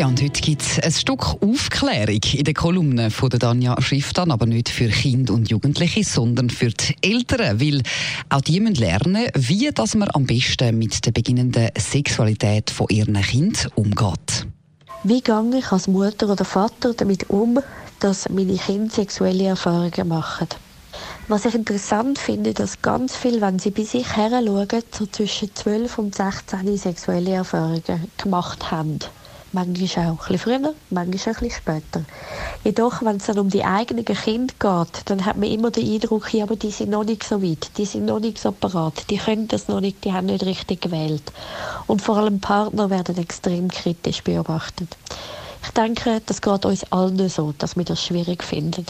Ja, und heute gibt es ein Stück Aufklärung in der Kolumne von der Danja Schifftan, aber nicht für Kinder und Jugendliche, sondern für die Eltern, weil auch die müssen lernen, wie dass man am besten mit der beginnenden Sexualität von ihren Kind umgeht. Wie gehe ich als Mutter oder Vater damit um, dass meine Kinder sexuelle Erfahrungen machen? Was ich interessant finde, dass ganz viel, wenn sie bei sich her schauen, so zwischen 12 und 16 sexuelle Erfahrungen gemacht haben manchmal auch ein bisschen früher, manchmal auch ein bisschen später. Jedoch, wenn es dann um die eigenen Kinder geht, dann hat man immer den Eindruck, ja, aber die sind noch nicht so weit, die sind noch nicht so parat, die können das noch nicht, die haben nicht richtig gewählt. Und vor allem Partner werden extrem kritisch beobachtet. Ich denke, das geht uns allen so, dass wir das schwierig finden.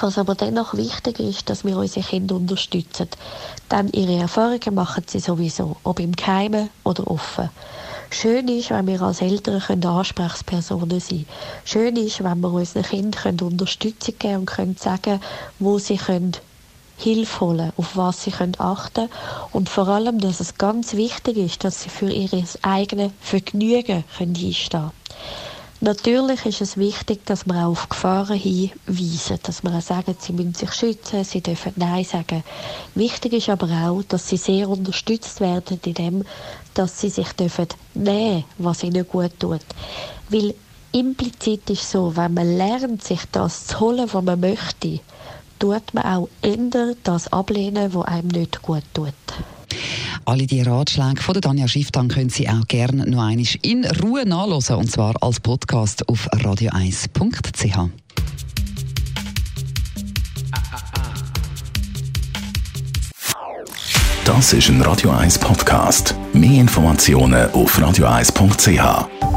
Was aber dennoch wichtig ist, dass wir unsere Kinder unterstützen. Denn ihre Erfahrungen machen sie sowieso, ob im Geheimen oder offen. Schön ist, wenn wir als Eltern Ansprechpersonen sein können. Schön ist, wenn wir unseren Kindern Unterstützung geben und können sagen, wo sie können Hilfe holen, auf was sie können achten und vor allem, dass es ganz wichtig ist, dass sie für ihr eigenes Vergnügen einstehen können. Natürlich ist es wichtig, dass auch auf Gefahren hinweisen, dass auch sagen, sie müssen sich schützen, sie dürfen Nein sagen. Wichtig ist aber auch, dass sie sehr unterstützt werden in dem, dass sie sich dürfen nehmen, was ihnen gut tut. Weil implizit ist so, wenn man lernt, sich das zu holen, was man möchte, tut man auch ändern, das ablehnen, was einem nicht gut tut. Alle die Ratschläge von der Danja Schifftan können Sie auch gerne noch einmal in Ruhe nachlesen und zwar als Podcast auf radio1.ch. Das ist ein Radio 1 Podcast. Mehr Informationen auf radio1.ch.